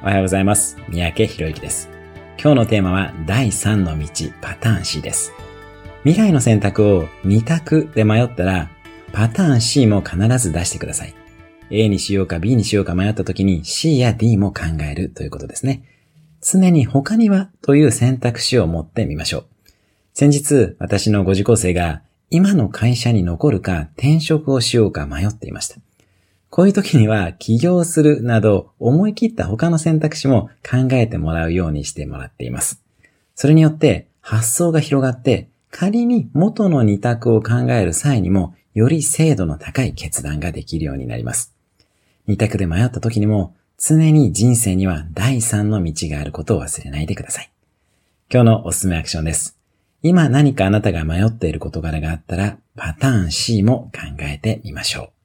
おはようございます。三宅博之です。今日のテーマは第3の道パターン C です。未来の選択を2択で迷ったら、パターン C も必ず出してください。A にしようか B にしようか迷った時に C や D も考えるということですね。常に他にはという選択肢を持ってみましょう。先日、私のご受講生が今の会社に残るか転職をしようか迷っていました。こういう時には起業するなど思い切った他の選択肢も考えてもらうようにしてもらっています。それによって発想が広がって仮に元の二択を考える際にもより精度の高い決断ができるようになります。二択で迷った時にも常に人生には第三の道があることを忘れないでください。今日のおすすめアクションです。今何かあなたが迷っている事柄があったらパターン C も考えてみましょう。